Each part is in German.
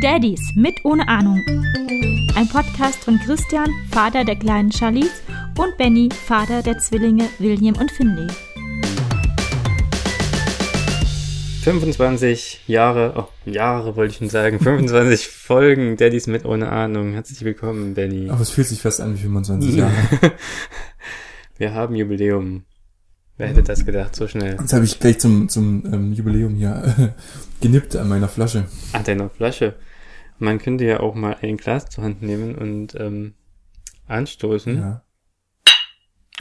Daddies mit ohne Ahnung. Ein Podcast von Christian, Vater der kleinen Charlize, und Benny, Vater der Zwillinge William und Finley. 25 Jahre, oh, Jahre wollte ich schon sagen, 25 Folgen Daddies mit ohne Ahnung. Herzlich willkommen, Benny. Aber es fühlt sich fast an wie 25 Jahre. Wir haben Jubiläum. Wer hätte das gedacht, so schnell? Jetzt habe ich gleich zum, zum ähm, Jubiläum hier äh, genippt an meiner Flasche. An deiner Flasche. Man könnte ja auch mal ein Glas zur Hand nehmen und ähm, anstoßen. Ja.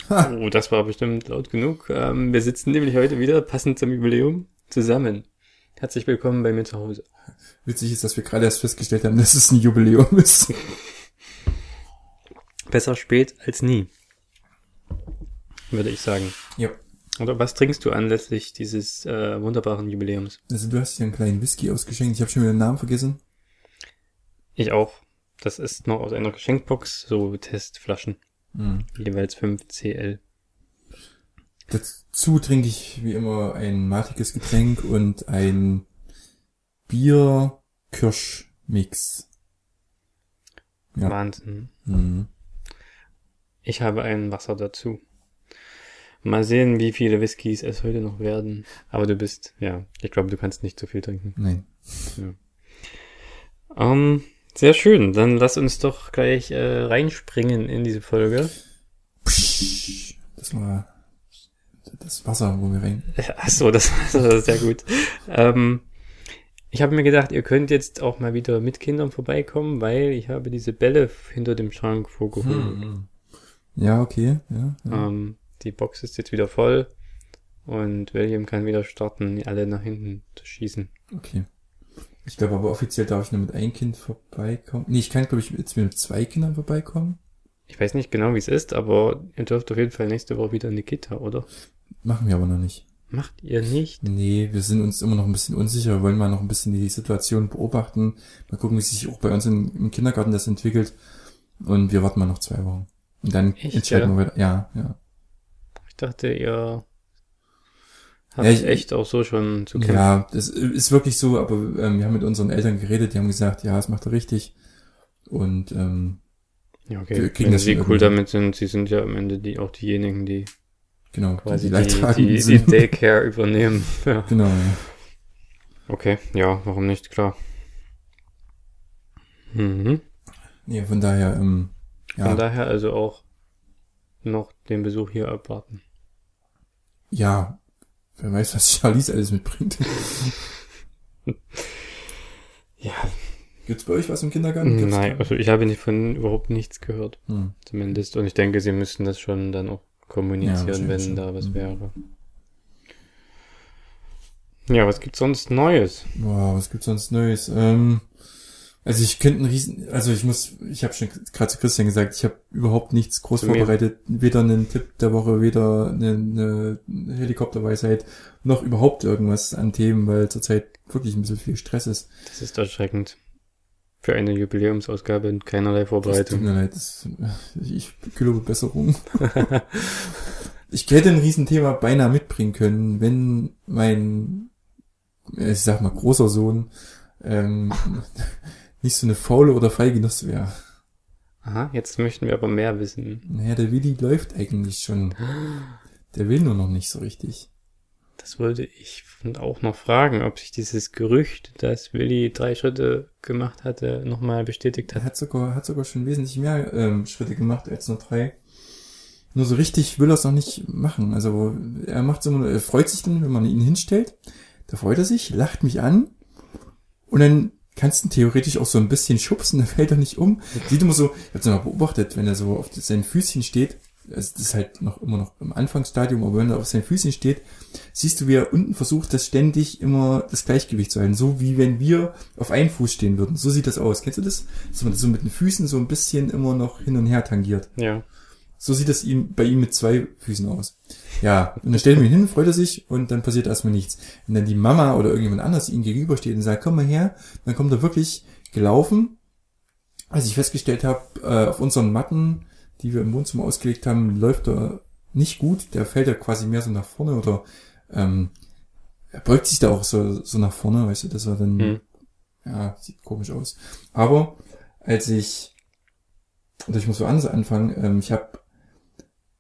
Oh, das war bestimmt laut genug. Ähm, wir sitzen nämlich heute wieder, passend zum Jubiläum, zusammen. Herzlich willkommen bei mir zu Hause. Witzig ist, dass wir gerade erst festgestellt haben, dass es ein Jubiläum ist. Besser spät als nie. Würde ich sagen. Ja. Oder was trinkst du anlässlich dieses äh, wunderbaren Jubiläums? Also du hast hier einen kleinen Whisky ausgeschenkt. Ich habe schon wieder den Namen vergessen. Ich auch. Das ist noch aus einer Geschenkbox, so Testflaschen. Mhm. Jeweils 5 CL. Dazu trinke ich wie immer ein matiges Getränk und ein Bier-Kirsch-Mix. Ja. Wahnsinn. Mhm. Ich habe ein Wasser dazu. Mal sehen, wie viele Whiskys es heute noch werden. Aber du bist, ja, ich glaube, du kannst nicht so viel trinken. Nein. Ähm, sehr schön. Dann lass uns doch gleich äh, reinspringen in diese Folge. Das war das Wasser, wo wir rein. Ach so, das das war sehr gut. ähm, ich habe mir gedacht, ihr könnt jetzt auch mal wieder mit Kindern vorbeikommen, weil ich habe diese Bälle hinter dem Schrank vorgeholt. Hm. Ja, okay. Ja, ja. Ähm, die Box ist jetzt wieder voll und William kann wieder starten, alle nach hinten zu schießen. Okay. Ich glaube aber offiziell darf ich nur mit einem Kind vorbeikommen. Nee, ich kann glaube ich jetzt mit zwei Kindern vorbeikommen. Ich weiß nicht genau, wie es ist, aber ihr dürft auf jeden Fall nächste Woche wieder in die Kita, oder? Machen wir aber noch nicht. Macht ihr nicht? Nee, wir sind uns immer noch ein bisschen unsicher, wir wollen mal noch ein bisschen die Situation beobachten. Mal gucken, wie sich auch bei uns im, im Kindergarten das entwickelt. Und wir warten mal noch zwei Wochen. Und dann Echt, entscheiden ja? wir. Ja, ja. Ich dachte, ihr habt Ja, ich- echt auch so schon zu kämpfen. Ja, das ist wirklich so, aber ähm, wir haben mit unseren Eltern geredet, die haben gesagt, ja, das macht er richtig. Und ähm, Ja, Wir okay. Wenn das sie cool damit sind, sie sind ja am Ende die auch diejenigen, die genau, quasi die, Leidtragenden die, die sind. Daycare übernehmen. Ja. Genau, ja. Okay, ja, warum nicht, klar. Mhm. Nee, von daher, ähm, ja, Von daher also auch noch den Besuch hier abwarten. Ja, wer weiß, was Charlize alles mitbringt. Ja, Gibt's bei euch was im Kindergarten? Gibt's nein, also ich habe nicht von überhaupt nichts gehört, Hm. zumindest. Und ich denke, sie müssten das schon dann auch kommunizieren, wahrscheinlich wenn schon. da was Mhm. wäre. Ja, was gibt's sonst Neues? Boah, was gibt's sonst Neues? Ähm, also ich könnte einen riesen, also ich muss, ich habe schon gerade zu Christian gesagt, ich habe überhaupt nichts groß Zu mir. vorbereitet, weder einen Tipp der Woche, weder eine, eine Helikopterweisheit, noch überhaupt irgendwas an Themen, weil zurzeit wirklich ein bisschen viel Stress ist. Das ist erschreckend. Für eine Jubiläumsausgabe und keinerlei Das tut Vorbereitung. mir leid, das, ich gelobe Besserung. ich hätte ein Riesenthema beinahe mitbringen können, wenn mein, ich sag mal, großer Sohn ähm, nicht so eine faule oder feige Nuss wäre. Aha, jetzt möchten wir aber mehr wissen. Naja, der Willi läuft eigentlich schon. Der will nur noch nicht so richtig. Das wollte ich auch noch fragen, ob sich dieses Gerücht, dass Willi drei Schritte gemacht hatte, nochmal bestätigt Er hat. hat sogar, hat sogar schon wesentlich mehr ähm, Schritte gemacht als nur drei. Nur so richtig will er es noch nicht machen. Also er macht so, er freut sich dann, wenn man ihn hinstellt. Da freut er sich, lacht mich an und dann kannst du ihn theoretisch auch so ein bisschen schubsen, dann fällt er nicht um. Sieht immer so, ich hab's mal beobachtet, wenn er so auf seinen Füßchen steht, also das ist halt noch immer noch im Anfangsstadium, aber wenn er auf seinen Füßchen steht, siehst du, wie er unten versucht, das ständig immer das Gleichgewicht zu halten. So wie wenn wir auf einen Fuß stehen würden. So sieht das aus. Kennst du das? Dass man so mit den Füßen so ein bisschen immer noch hin und her tangiert. Ja. So sieht es ihm, bei ihm mit zwei Füßen aus. Ja, und dann stellen wir ihn hin, freut er sich und dann passiert erstmal nichts. Wenn dann die Mama oder irgendjemand anders ihm gegenübersteht und sagt, komm mal her, dann kommt er wirklich gelaufen. Als ich festgestellt habe, äh, auf unseren Matten, die wir im Wohnzimmer ausgelegt haben, läuft er nicht gut. Der fällt ja quasi mehr so nach vorne oder ähm, er beugt sich da auch so, so nach vorne, weißt du, dass er dann, Hm. ja, sieht komisch aus. Aber als ich, oder ich muss so anders anfangen, ähm, ich habe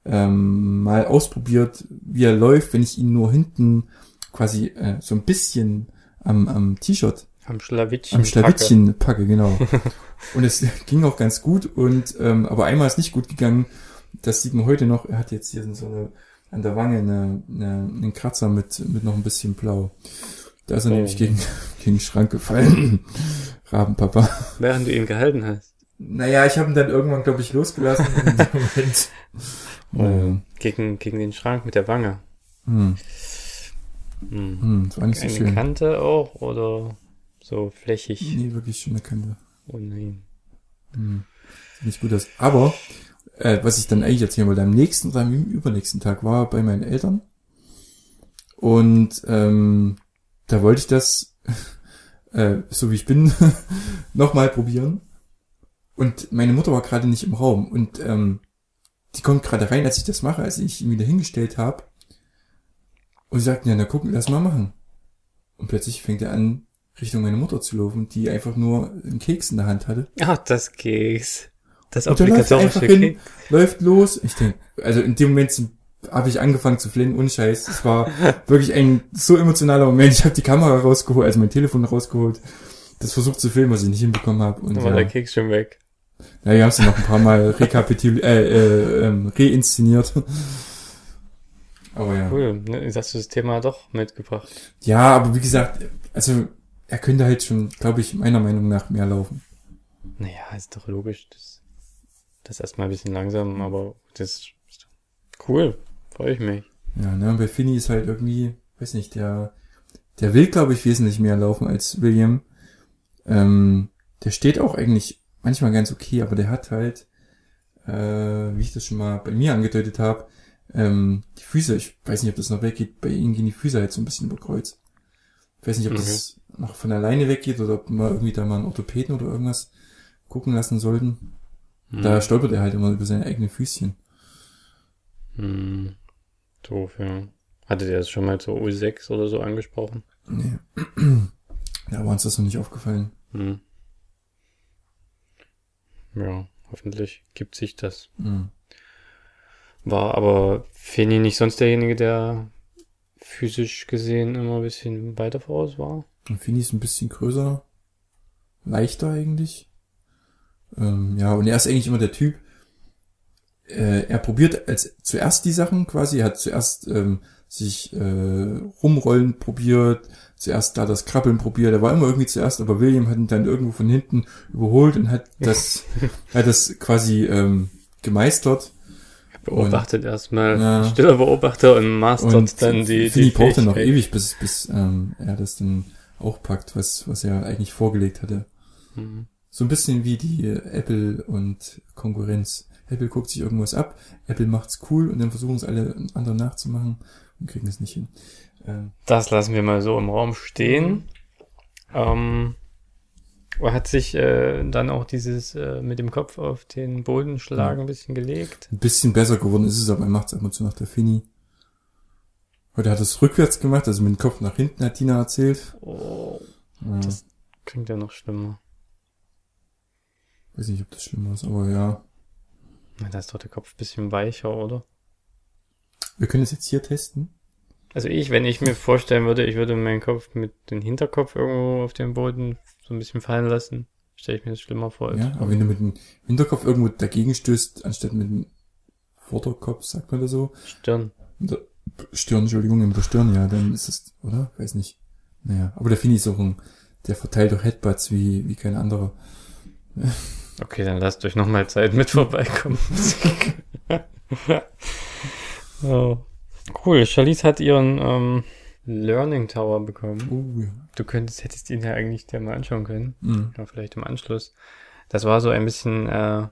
ähm, mal ausprobiert, wie er läuft, wenn ich ihn nur hinten quasi äh, so ein bisschen am, am T-Shirt Am Schlawittchen. am Schlawittchen packe, genau. und es ging auch ganz gut und ähm, aber einmal ist nicht gut gegangen. Das sieht man heute noch. Er hat jetzt hier so eine an der Wange eine, eine, einen Kratzer mit mit noch ein bisschen Blau. Da ist er Oh. nämlich gegen gegen den Schrank gefallen. Rabenpapa. Während du ihn gehalten hast. Naja, ich habe ihn dann irgendwann, glaube ich, losgelassen. in dem Moment. Oh. Gegen, gegen den Schrank mit der Wange. Hm, Hm. hm, das war nicht so Eine schön. Kante auch oder so flächig? Nee, wirklich schon eine Kante. Oh nein. Hm. Sieht nicht gut aus. Aber, äh, was ich dann eigentlich erzählen wollte, am nächsten oder am übernächsten Tag war bei meinen Eltern. Und ähm, da wollte ich das, äh, so wie ich bin, nochmal probieren. Und meine Mutter war gerade nicht im Raum. Und ähm, die kommt gerade rein, als ich das mache, als ich ihn wieder hingestellt habe. Und sie sagt, ja, na gucken, lass mal machen. Und plötzlich fängt er an, Richtung meine Mutter zu laufen, die einfach nur einen Keks in der Hand hatte. Ach, das Keks. Das Und dann läuft einfach obligatorische hin, Keks. läuft los. Ich denke, also in dem Moment habe ich angefangen zu flennen, unscheiß. Es war wirklich ein so emotionaler Moment. Ich habe die Kamera rausgeholt, also mein Telefon rausgeholt, das versucht zu filmen, was ich nicht hinbekommen habe. Und Dann war ja, der Keks schon weg. Ja, wir haben es noch ein paar Mal rekapitul äh, äh, ähm, reinszeniert. Aber ja. Cool. Ne, Jetzt hast du das Thema doch mitgebracht. Ja, aber wie gesagt, also er könnte halt schon, glaube ich, meiner Meinung nach mehr laufen. Naja, ist doch logisch. Das, das erstmal ein bisschen langsam, aber das ist cool. Freue ich mich. Ja, ne, und bei Finny ist halt irgendwie, weiß nicht, der, der will, glaube ich, wesentlich mehr laufen als William. Ähm, der steht auch eigentlich manchmal ganz okay, aber der hat halt, äh, wie ich das schon mal bei mir angedeutet habe, ähm, die Füße, ich weiß nicht, ob das noch weggeht, bei ihm gehen die Füße halt so ein bisschen über Kreuz. Ich weiß nicht, ob das noch von alleine weggeht oder ob wir irgendwie da mal einen Orthopäden oder irgendwas gucken lassen sollten. Hm. Da stolpert er halt immer über seine eigenen Füßchen. Hm. Doof, ja. Hattet ihr das schon mal zur U6 oder so angesprochen? Nee. ja, war uns das noch nicht aufgefallen. Hm. Ja, hoffentlich gibt sich das. Hm. War aber Feni nicht sonst derjenige, der physisch gesehen immer ein bisschen weiter voraus war? Und Fini ist ein bisschen größer, leichter eigentlich. Ähm, ja, und er ist eigentlich immer der Typ, äh, er probiert als zuerst die Sachen quasi, er hat zuerst ähm, sich äh, rumrollen probiert, zuerst da das Krabbeln probiert, er war immer irgendwie zuerst, aber William hat ihn dann irgendwo von hinten überholt und hat das, hat das quasi ähm, gemeistert. Beobachtet erstmal, Ja. stiller Beobachter und mastert Und dann die, Fini die brauchte noch ewig, bis, bis ähm, er das dann auch packt, was, was er eigentlich vorgelegt hatte. Mhm. So ein bisschen wie die Apple und Konkurrenz. Apple guckt sich irgendwas ab, Apple macht's cool und dann versuchen es alle anderen nachzumachen und kriegen es nicht hin. Ähm, Das lassen wir mal so im Raum stehen. Ähm, er hat sich äh, dann auch dieses äh, mit dem Kopf auf den Boden schlagen ein bisschen gelegt. ein bisschen besser geworden ist es, aber er macht's ab und zu nach der Fini. Heute hat es rückwärts gemacht, also mit dem Kopf nach hinten, hat Tina erzählt. Oh, Ja, Das- klingt ja noch schlimmer. weiß nicht, ob das schlimm ist, aber ja. Na, Da ist doch der Kopf ein bisschen weicher, oder? Wir können es jetzt hier testen. Also ich, wenn ich mir vorstellen würde, ich würde meinen Kopf mit dem Hinterkopf irgendwo auf den Boden so ein bisschen fallen lassen, stelle ich mir das schlimmer vor. Ja, aber wenn du mit dem Hinterkopf irgendwo dagegen stößt, anstatt mit dem Vorderkopf, sagt man das so, Stirn. Stirn, Entschuldigung, mit der Stirn, ja, dann ist es, oder? Weiß nicht. Naja, aber der Fini ist auch ein, der verteilt doch Headbutts wie, wie kein anderer. Okay, dann lasst euch nochmal Zeit mit vorbeikommen. oh. Cool, Charlize hat ihren ähm, Learning Tower bekommen. Oh, ja. Du könntest, hättest ihn ja eigentlich dir mal anschauen können. Mhm. Ja, vielleicht im Anschluss. Das war so ein bisschen, äh,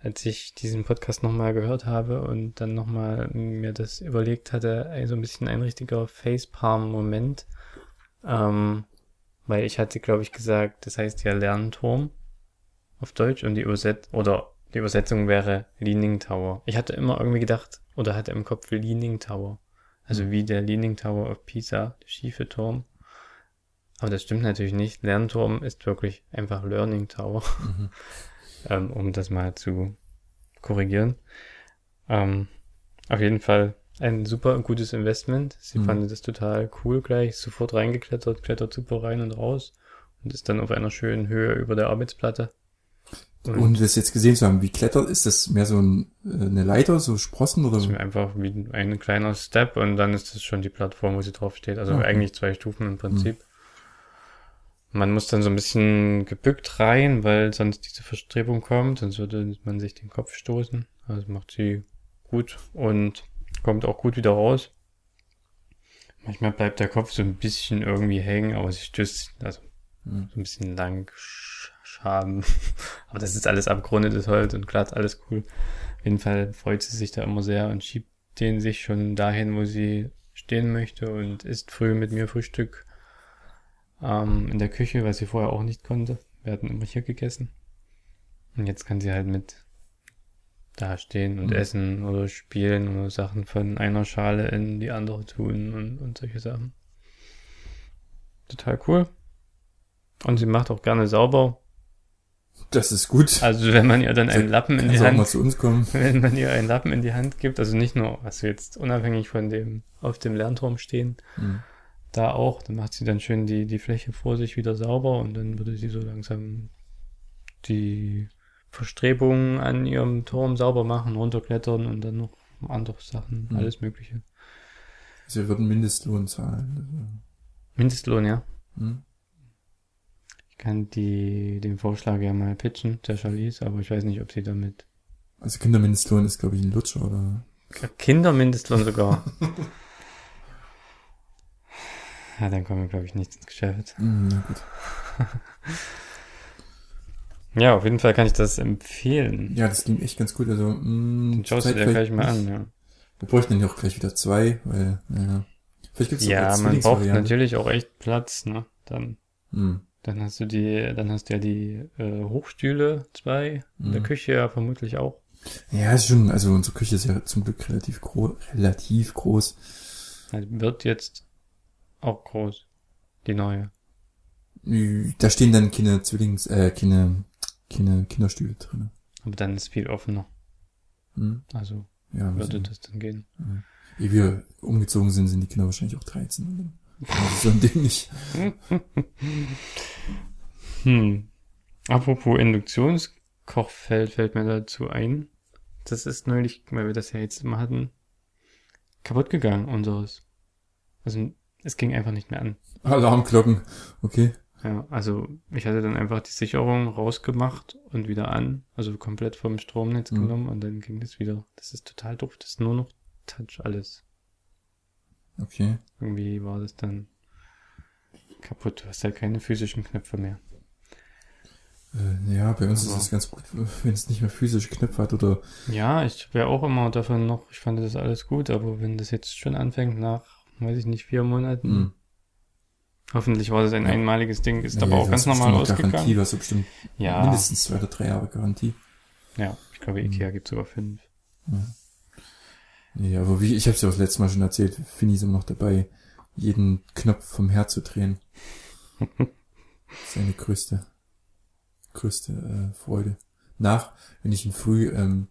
als ich diesen Podcast nochmal gehört habe und dann nochmal mir das überlegt hatte, so ein bisschen ein richtiger Facepalm-Moment. Ähm, weil ich hatte, glaube ich, gesagt, das heißt ja Lernturm auf Deutsch und die UZ oder die Übersetzung wäre Leaning Tower. Ich hatte immer irgendwie gedacht, oder hatte im Kopf Leaning Tower. Also wie der Leaning Tower of Pisa, der schiefe Turm. Aber das stimmt natürlich nicht. Lernturm ist wirklich einfach Learning Tower, Mhm. ähm, um das mal zu korrigieren. Ähm, auf jeden Fall ein super gutes Investment. Sie Mhm. fand das total cool gleich, sofort reingeklettert, klettert super rein und raus und ist dann auf einer schönen Höhe über der Arbeitsplatte. Und das jetzt gesehen zu haben, wie klettert, ist das mehr so ein, äh, eine Leiter, so Sprossen oder Das so? ist einfach wie ein kleiner Step und dann ist das schon die Plattform, wo sie drauf steht. Also Okay. eigentlich zwei Stufen im Prinzip. Man muss dann so ein bisschen gebückt rein, weil sonst diese Verstrebung kommt, sonst würde man sich den Kopf stoßen. Also macht sie gut und kommt auch gut wieder raus. Manchmal bleibt der Kopf so ein bisschen irgendwie hängen, aber sie stößt, also Mhm. so ein bisschen lang sch- schaben. Aber das ist alles abgerundetes Holz und glatt, alles cool. Auf jeden Fall freut sie sich da immer sehr und schiebt den sich schon dahin, wo sie stehen möchte und isst früh mit mir Frühstück ähm, in der Küche, was sie vorher auch nicht konnte. Wir hatten immer hier gegessen. Und jetzt kann sie halt mit da stehen und Mhm. essen oder spielen oder Sachen von einer Schale in die andere tun und, und solche Sachen. Total cool. Und sie macht auch gerne sauber. Das ist gut. Also wenn man ihr dann einen Lappen in die Hand wenn man ihr einen Lappen in die Hand gibt, also nicht nur, was jetzt unabhängig von dem auf dem Lernturm stehen, Mhm. da auch, dann macht sie dann schön die, die Fläche vor sich wieder sauber und dann würde sie so langsam die Verstrebungen an ihrem Turm sauber machen, runterklettern und dann noch andere Sachen, Mhm. alles Mögliche. Sie würden Mindestlohn zahlen. Mindestlohn, ja. Also, hm? Ich kann die, den Vorschlag ja mal pitchen, der Charlize, aber ich weiß nicht, ob sie damit also Kindermindestlohn ist, glaube ich, ein Lutscher oder. Kindermindestlohn sogar. ja, dann kommen wir, glaube ich, nicht ins Geschäft. Hm, na gut. Ja, auf jeden Fall kann ich das empfehlen. Ja, das klingt echt ganz gut. Also, mh, schaust du dir gleich mal an, ja. Wir bräuchten dann ja auch gleich wieder zwei, weil, ja. Vielleicht gibt's Ja, man braucht natürlich auch echt Platz, ne? Dann, Hm. Dann hast du die, dann hast du ja die äh, Hochstühle, zwei, in der Mhm. Küche ja vermutlich auch. Ja, ist schon, also unsere Küche ist ja zum Glück relativ groß, relativ groß. Also wird jetzt auch groß, die neue. Da stehen dann keine Zwillings, äh, keine, keine Kinderstühle drin. Aber dann ist viel offener. Hm? Also Ja, würde das dann gehen. ehe wir umgezogen sind, sind die Kinder wahrscheinlich auch 13. So ein Ding nicht. Hm. Apropos Induktionskochfeld fällt mir dazu ein. Das ist neulich, weil wir das ja jetzt immer hatten, kaputt gegangen, unseres. Also es ging einfach nicht mehr an. Alarmglocken. Okay. Ja, also ich hatte dann einfach die Sicherung rausgemacht und wieder an, also komplett vom Stromnetz Mhm. genommen und dann ging das wieder. Das ist total doof, das ist nur noch Touch alles. Okay. Irgendwie war das dann kaputt. Du hast halt keine physischen Knöpfe mehr. Äh, ja, bei uns ist Aber- es ganz gut, wenn es nicht mehr physische Knöpfe hat oder Ja, ich wäre auch immer davon noch, ich fand das alles gut, aber wenn das jetzt schon anfängt nach, weiß ich nicht, vier Monaten, hm. hoffentlich war das ein Ja. einmaliges Ding, ist Ja, aber ja, auch ganz normal noch Garantie, ausgegangen. du hast bestimmt Ja, mindestens zwei oder drei Jahre Garantie. ja, ich glaube, Mhm. Ikea gibt sogar fünf. Ja, aber wie, ich habe es ja auch das letzte Mal schon erzählt, Fini ist immer noch dabei, jeden Knopf vom Herd zu drehen. Seine größte, größte äh, Freude. Nach, wenn ich ihn früh, ähm,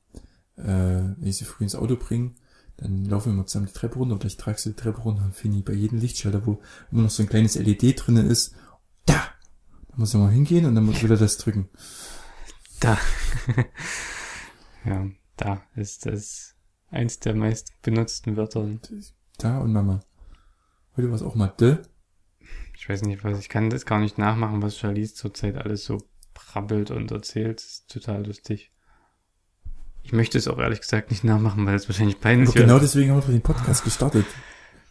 äh, wenn ich sie früh ins Auto bringe, dann laufen wir mal zusammen die Treppe runter oder ich trage sie die Treppe runter und Fini bei jedem Lichtschalter, wo immer noch so ein kleines LED drinne ist, da! Da muss er mal hingehen und dann muss wieder das drücken. Da. ja, da ist das eins der meist benutzten Wörter. Da und Mama. Heute war es auch mal de. Ich weiß nicht, was, ich kann das gar nicht nachmachen, was Charlize zurzeit alles so brabbelt und erzählt. Das ist total lustig. Ich möchte es auch ehrlich gesagt nicht nachmachen, weil es wahrscheinlich peinlich Und genau deswegen haben wir den Podcast gestartet.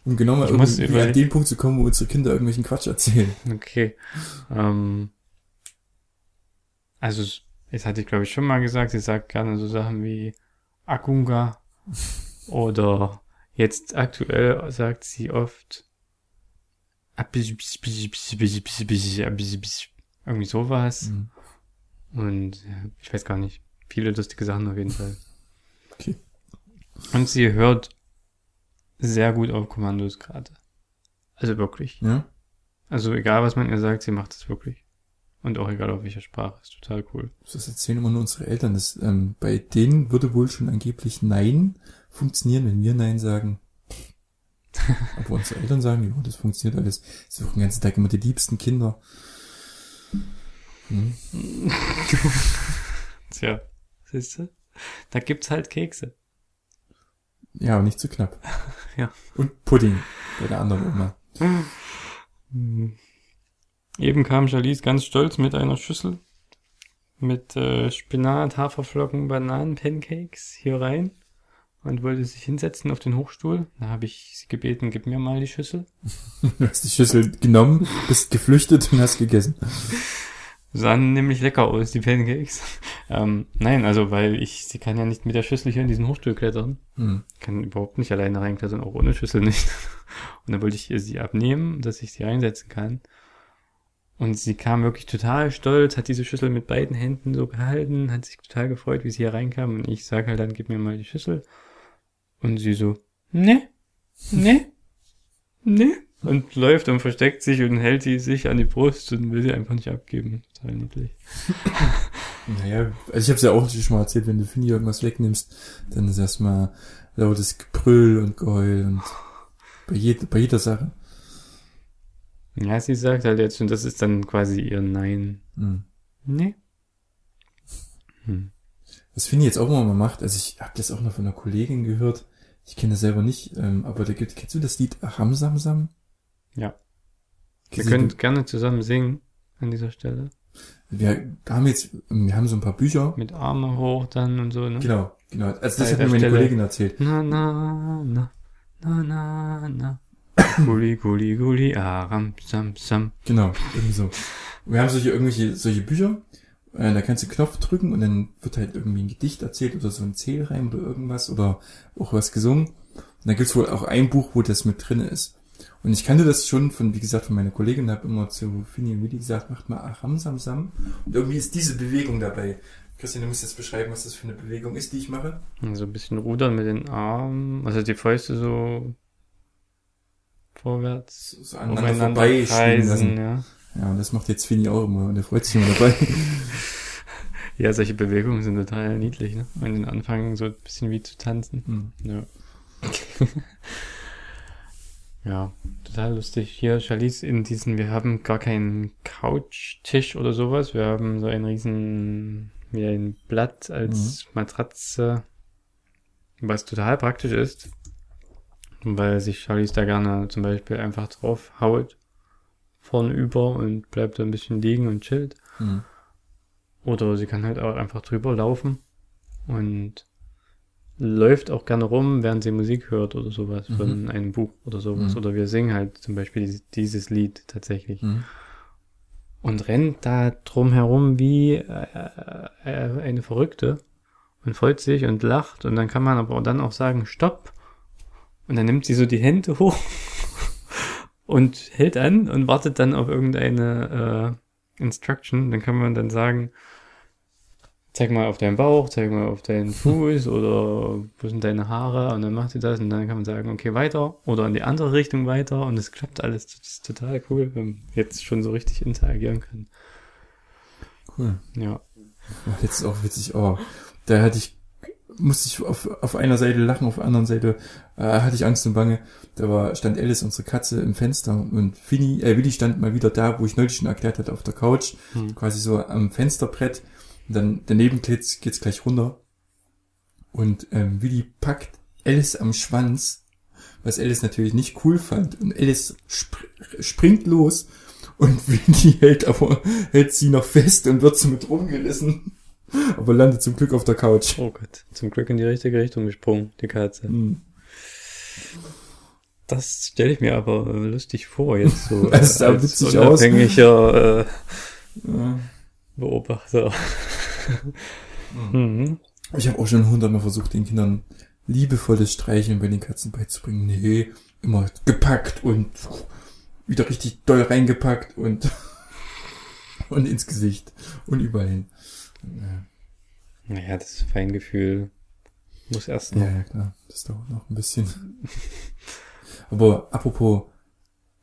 Um genau mal irgendwie an den Punkt zu kommen, wo unsere Kinder irgendwelchen Quatsch erzählen. Okay. Ähm, also, jetzt hatte ich glaube ich schon mal gesagt, sie sagt gerne so Sachen wie Akunga oder jetzt aktuell sagt sie oft irgendwie sowas Mhm. und ja, ich weiß gar nicht. viele lustige Sachen auf jeden Fall. Okay. Und sie hört sehr gut auf Kommandos gerade. Also wirklich. Ja? Also egal, was man ihr sagt, sie macht es wirklich. Und auch egal auf welcher Sprache. Ist total cool. Das erzählen immer nur unsere Eltern. Das, ähm, bei denen würde wohl schon angeblich Nein funktionieren, wenn wir Nein sagen. Aber unsere Eltern sagen, ja, das funktioniert alles. Sie suchen den ganzen Tag immer die liebsten Kinder. Hm? Tja, siehst du? Da gibt's halt Kekse. Ja, aber nicht zu knapp. Ja. Und Pudding bei der anderen Oma. Eben kam Charlize ganz stolz mit einer Schüssel mit äh, Spinat, Haferflocken, Bananen, Pancakes hier rein und wollte sich hinsetzen auf den Hochstuhl. Da habe ich sie gebeten, gib mir mal die Schüssel. Du hast die Schüssel genommen, bist geflüchtet und hast gegessen. Sahen nämlich lecker aus, die Pancakes. Ähm, nein, also weil ich, sie kann ja nicht mit der Schüssel hier in diesen Hochstuhl klettern. Hm. Kann überhaupt nicht alleine reinklettern, auch ohne Schüssel nicht. Und dann wollte ich ihr sie abnehmen, dass ich sie reinsetzen kann. Und sie kam wirklich total stolz, hat diese Schüssel mit beiden Händen so gehalten, hat sich total gefreut, wie sie hier reinkam. Und ich sage halt dann, gib mir mal die Schüssel. Und sie so, ne, ne, ne. Und läuft und versteckt sich und hält die sich an die Brust und will sie einfach nicht abgeben. Total niedlich. Naja, also ich habe ja auch schon mal erzählt, wenn du Finny irgendwas wegnimmst, dann ist erstmal lautes Gebrüll und Geheul und bei, jed bei jeder Sache. Ja, sie sagt halt jetzt, und das ist dann quasi ihr Nein. Hm. Ne. Hm. Was Finny jetzt auch immer mal macht, also ich habe das auch noch von einer Kollegin gehört, ich kenne das selber nicht, ähm, aber da gibt, kennst du das Lied Hamsamsam? Ja. Wir können gerne zusammen singen an dieser Stelle. wir haben jetzt, wir haben so ein paar Bücher. Mit Arme hoch dann und so, ne? Genau, genau. Also das Bei hat mir meine Stelle. Kollegin erzählt. Na, na, na, na, na, na. Guli, guli, guli, aram, sam, sam. Genau, irgendwie so. Wir haben solche irgendwelche solche Bücher, äh, da kannst du Knopf drücken und dann wird halt irgendwie ein Gedicht erzählt oder so ein Zählreim oder irgendwas oder auch was gesungen. Und da gibt's wohl auch ein Buch, wo das mit drin ist. Und ich kannte das schon von, wie gesagt, von meiner Kollegin, habe immer zu Fini und Willi gesagt, macht mal Aham Sam Sam. Und irgendwie ist diese Bewegung dabei. Christian, du musst jetzt beschreiben, was das für eine Bewegung ist, die ich mache. So ein bisschen rudern mit den Armen, also die Fäuste so vorwärts So, aneinander lassen. kreisen, ja. Ja, und das macht jetzt Fini auch immer und er freut sich immer dabei. Ja, solche Bewegungen sind total niedlich, ne? Und den Anfang so ein bisschen wie zu tanzen. Hm. Ja. ja, total lustig. Hier, Charlize, in diesen, wir haben gar keinen Couchtisch oder sowas. Wir haben so ein riesen, wie ein Blatt als Matratze, was total praktisch ist, weil sich Charlize da gerne zum Beispiel einfach drauf haut, vornüber und bleibt da ein bisschen liegen und chillt. Hm. Oder sie kann halt auch einfach drüber laufen und läuft auch gerne rum, während sie Musik hört oder sowas von einem Buch oder sowas. Mhm. Oder wir singen halt zum Beispiel dieses, Lied tatsächlich. Hm. Und rennt da drum herum wie äh, äh, eine Verrückte und freut sich und lacht. Und dann kann man aber dann auch sagen, stopp. Und dann nimmt sie so die Hände hoch und hält an und wartet dann auf irgendeine äh, Instruction. Dann kann man dann sagen, zeig mal auf deinen Bauch, zeig mal auf deinen Fuß oder wo sind deine Haare und dann macht sie das und dann kann man sagen, okay, weiter oder in die andere Richtung weiter und es klappt alles. Das ist total cool, wenn man jetzt schon so richtig interagieren kann. Cool. Ja. Jetzt ist auch witzig, oh, da hatte ich, musste ich auf, auf einer Seite lachen, auf der anderen Seite äh, hatte ich Angst und Bange. Da war, stand Alice, unsere Katze, im Fenster und Finny, äh, Willi stand mal wieder da, wo ich neulich schon erklärt hatte, auf der Couch, Hm. quasi so am Fensterbrett. Und dann daneben geht's, geht's gleich runter. Und ähm, Willi packt Alice am Schwanz, was Alice natürlich nicht cool fand. Und Alice sp springt los und Willi hält aber hält sie noch fest und wird so mit rumgerissen. Aber landet zum Glück auf der Couch. Oh Gott, zum Glück in die richtige Richtung gesprungen, die Katze. Hm. Das stelle ich mir aber äh, lustig vor, jetzt so Das sah als witzig aus. unabhängiger äh, Ja. Beobachter. mhm. Ich habe auch schon hundertmal versucht, den Kindern liebevolles Streicheln bei den Katzen beizubringen. Nee, immer gepackt und wieder richtig doll reingepackt und und ins Gesicht und überall hin. Ja. Naja, das Feingefühl muss erst noch. Ja, ja, klar. Das dauert noch ein bisschen. Aber apropos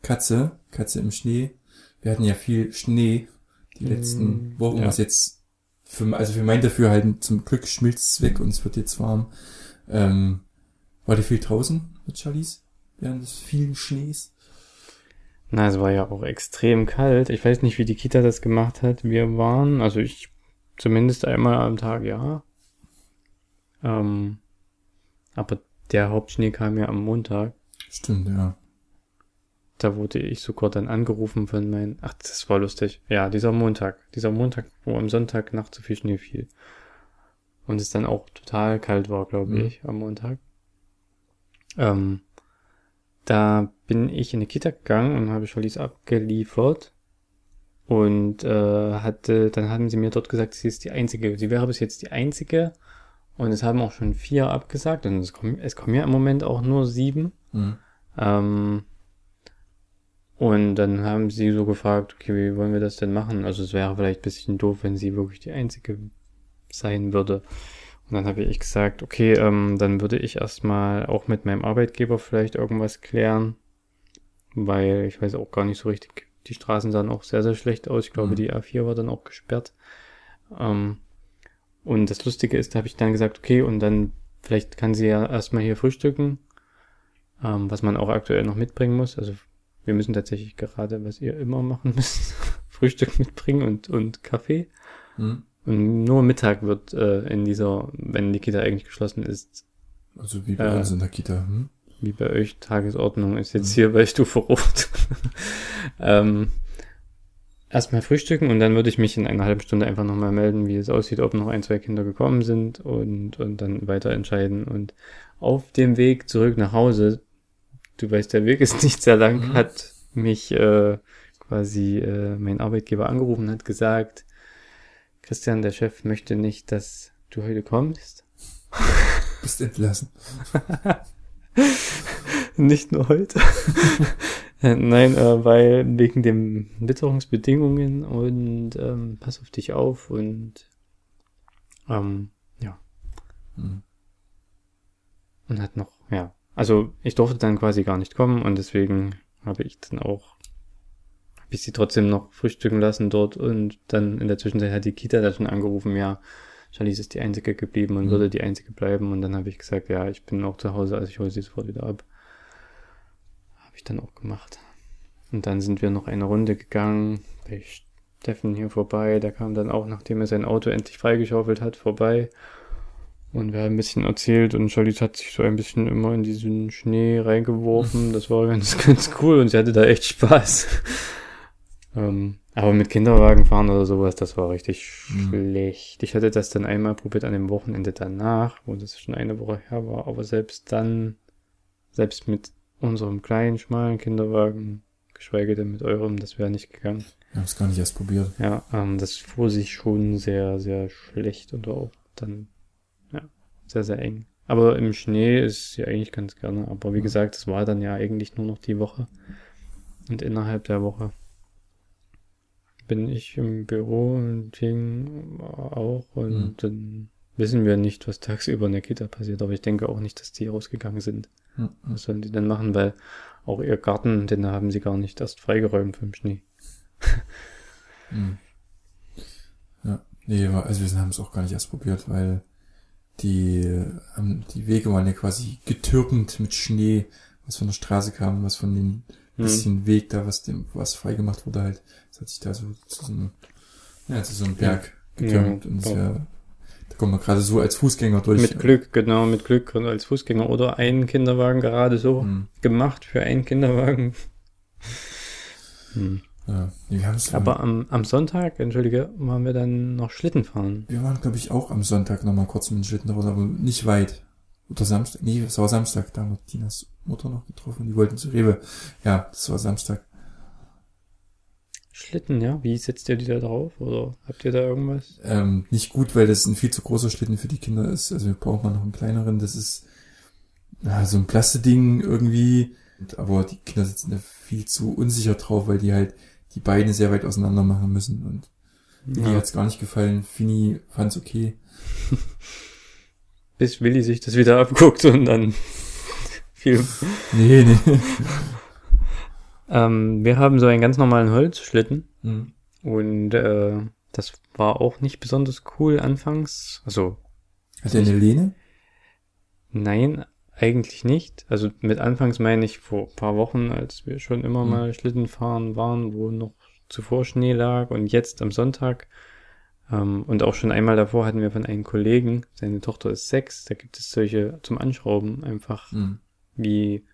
Katze, Katze im Schnee. Wir hatten ja viel Schnee die letzten Mm, Wochen, ja. was jetzt für, also für mein Dafürhalten zum Glück schmilzt es weg und es wird jetzt warm. Ähm, war die viel draußen mit Charlies während des vielen Schnees? Na, es war ja auch extrem kalt. Ich weiß nicht, wie die Kita das gemacht hat. Wir waren, also ich zumindest einmal am Tag, ja. Ähm, aber der Hauptschnee kam ja am Montag. Stimmt, ja. Da wurde ich sogar dann angerufen von meinen, ach, das war lustig. Ja, dieser Montag, dieser Montag, wo am Sonntag Nacht so viel Schnee fiel. Und es dann auch total kalt war, glaube Mhm. ich, am Montag. Ähm, da bin ich in die Kita gegangen und habe Charlies abgeliefert. Und äh, hatte, dann haben sie mir dort gesagt, sie ist die einzige, sie wäre bis jetzt die einzige. Und es haben auch schon vier abgesagt. Und es kommen, es kommen ja im Moment auch nur sieben. Mhm. Ähm, und dann haben sie so gefragt, okay, wie wollen wir das denn machen? Also es wäre vielleicht ein bisschen doof, wenn sie wirklich die Einzige sein würde. Und dann habe ich gesagt, okay, ähm, dann würde ich erstmal auch mit meinem Arbeitgeber vielleicht irgendwas klären, weil ich weiß auch gar nicht so richtig, die Straßen sahen auch sehr, sehr schlecht aus. Ich glaube, Mhm. die A4 war dann auch gesperrt. Ähm, und das Lustige ist, da habe ich dann gesagt, okay, und dann vielleicht kann sie ja erstmal hier frühstücken, ähm, was man auch aktuell noch mitbringen muss. Also wir müssen tatsächlich gerade, was ihr immer machen müsst, Frühstück mitbringen und, und Kaffee. Mhm. Und nur Mittag wird äh, in dieser, wenn die Kita eigentlich geschlossen ist, Also wie bei Äh. uns in der Kita. Hm? Wie bei euch Tagesordnung ist jetzt Mhm. hier bei Stufe Rot. ähm, erstmal frühstücken und dann würde ich mich in einer halben Stunde einfach nochmal melden, wie es aussieht, ob noch ein, zwei Kinder gekommen sind und, und dann weiter entscheiden. Und auf dem Weg zurück nach Hause, du weißt, der Weg ist nicht sehr lang, Mhm. hat mich äh, quasi äh, mein Arbeitgeber angerufen und hat gesagt, Christian, der Chef möchte nicht, dass du heute kommst. Bist entlassen. Nicht nur heute. Äh, Nein, äh, weil wegen den Witterungsbedingungen und ähm, pass auf dich auf und ähm, ja, Mhm. und hat noch, ja. Also ich durfte dann quasi gar nicht kommen und deswegen habe ich dann auch, habe ich sie trotzdem noch frühstücken lassen dort und dann in der Zwischenzeit hat die Kita da schon angerufen, ja, Charlize ist die Einzige geblieben und Mhm. würde die Einzige bleiben und dann habe ich gesagt, ja, ich bin auch zu Hause, also ich hole sie sofort wieder ab. Habe ich dann auch gemacht. Und dann sind wir noch eine Runde gegangen bei Steffen hier vorbei. Der kam dann auch, nachdem er sein Auto endlich freigeschaufelt hat, vorbei. Und wir haben ein bisschen erzählt und Charlize hat sich so ein bisschen immer in diesen Schnee reingeworfen. Das war ganz, ganz cool und sie hatte da echt Spaß. ähm, aber mit Kinderwagen fahren oder sowas, das war richtig Mhm. schlecht. Ich hatte das dann einmal probiert an dem Wochenende danach, wo das schon eine Woche her war. Aber selbst dann, selbst mit unserem kleinen, schmalen Kinderwagen, geschweige denn mit eurem, das wäre nicht gegangen. Wir haben es gar nicht erst probiert. Ja, ähm, das fuhr sich schon sehr, sehr schlecht und auch dann, ja, sehr, sehr eng. Aber im Schnee ist sie eigentlich ganz gerne. Aber wie Ja. gesagt, es war dann ja eigentlich nur noch die Woche. Und innerhalb der Woche bin ich im Büro und Ting auch. Und Mhm. dann wissen wir nicht, was tagsüber in der Kita passiert. Aber ich denke auch nicht, dass die rausgegangen sind. Mhm. Was sollen die denn machen? Weil auch ihr Garten, den haben sie gar nicht erst freigeräumt vom Schnee. Mhm. Ja, nee, also wir haben es auch gar nicht erst probiert, weil die, ähm, die Wege waren ja quasi getürpend mit Schnee, was von der Straße kam, was von dem Bisschen Weg da, was dem, was freigemacht wurde halt. Das hat sich da so zu so einem, ja, zu so einem Berg getürmt Ja, und ja. da kommt man gerade so als Fußgänger durch. Mit Glück, genau, mit Glück und als Fußgänger oder einen Kinderwagen gerade so Mhm. gemacht für einen Kinderwagen. Hm. Ja, Aber am, am Sonntag, entschuldige, waren wir dann noch Schlitten fahren. Wir waren, glaube ich, auch am Sonntag nochmal kurz mit dem Schlitten raus, aber nicht weit. Oder Samstag. Nee, es war Samstag. Da haben wir Tinas Mutter noch getroffen. Die wollten zu Rewe. Ja, das war Samstag. Schlitten, ja? Wie setzt ihr die da drauf? Oder habt ihr da irgendwas? Ähm, nicht gut, weil das ein viel zu großer Schlitten für die Kinder ist. Also wir brauchen mal noch einen kleineren. Das ist ja, so ein Plasteding irgendwie. Aber die Kinder sitzen da viel zu unsicher drauf, weil die halt die Beine sehr weit auseinander machen müssen. Und Mir Ja. hat's gar nicht gefallen. Fini fand's okay. Bis Willi sich das wieder abguckt und dann viel. Nee, nee. Ähm, wir haben so einen ganz normalen Holzschlitten Hm. und äh, das war auch nicht besonders cool anfangs. Also Hat er eine Lehne? nein, eigentlich nicht. Also mit anfangs meine ich vor ein paar Wochen, als wir schon immer Mhm. mal Schlitten fahren waren, wo noch zuvor Schnee lag und jetzt am Sonntag. Ähm, und auch schon einmal davor hatten wir von einem Kollegen, seine Tochter ist sechs, da gibt es solche zum Anschrauben einfach Hm. wie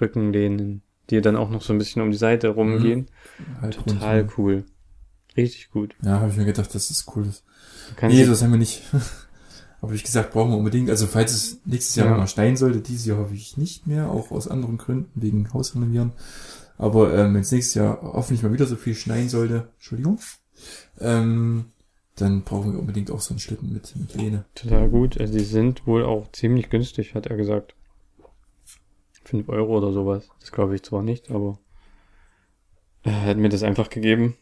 Rückenlehnen, die dann auch noch so ein bisschen um die Seite rumgehen. Halt Total rund, cool. Richtig gut. Ja, habe ich mir gedacht, dass das cool ist. Nee, das haben wir nicht. Aber wie gesagt, brauchen wir unbedingt. Also falls es nächstes Jahr Ja. mal schneien sollte, dieses Jahr hoffe ich nicht mehr, auch aus anderen Gründen, wegen Hausrenovieren. Aber ähm, wenn es nächstes Jahr hoffentlich mal wieder so viel schneien sollte, Entschuldigung, ähm, dann brauchen wir unbedingt auch so einen Schlitten mit, mit Lehne. Total gut. Also die sind wohl auch ziemlich günstig, hat er gesagt. 5 Euro oder sowas. Das glaube ich zwar nicht, aber er hat mir das einfach gegeben.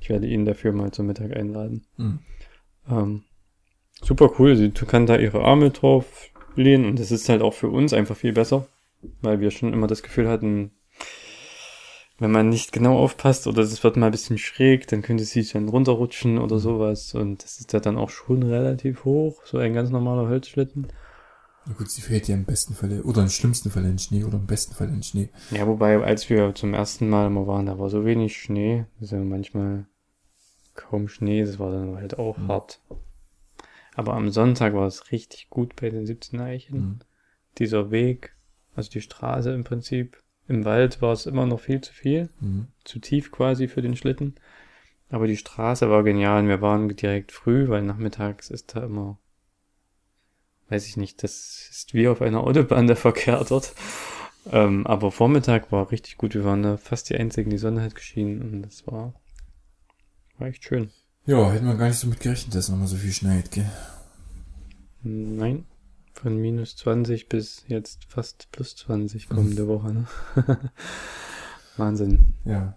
Ich werde ihn dafür mal zum Mittag einladen. Hm. Ähm, super cool. Sie kann da ihre Arme drauf lehnen und das ist halt auch für uns einfach viel besser, weil wir schon immer das Gefühl hatten, wenn man nicht genau aufpasst oder es wird mal ein bisschen schräg, dann könnte sie dann runterrutschen oder sowas und das ist ja dann auch schon relativ hoch, so ein ganz normaler Holzschlitten. Na gut, sie fällt ja im besten Falle, oder im schlimmsten Fall in Schnee, oder im besten Fall in Schnee. Ja, wobei, als wir zum ersten Mal mal waren, da war so wenig Schnee, ja manchmal kaum Schnee, das war dann halt auch Mhm. hart. Aber am Sonntag war es richtig gut bei den 17 Eichen. Hm. dieser Weg, also die Straße im Prinzip. Im Wald war es immer noch viel zu viel, Hm. zu tief quasi für den Schlitten. Aber die Straße war genial wir waren direkt früh, weil nachmittags ist da immer, weiß ich nicht, das ist wie auf einer Autobahn der Verkehr dort. Ähm, aber Vormittag war richtig gut. Wir waren da fast die einzigen, die Sonne hat geschienen und das war, war echt schön. Ja, hätten wir gar nicht so mit gerechnet, dass noch mal so viel schneit, gell? Nein, von minus 20 bis jetzt fast plus 20 kommende Woche. Ne? Wahnsinn. Ja.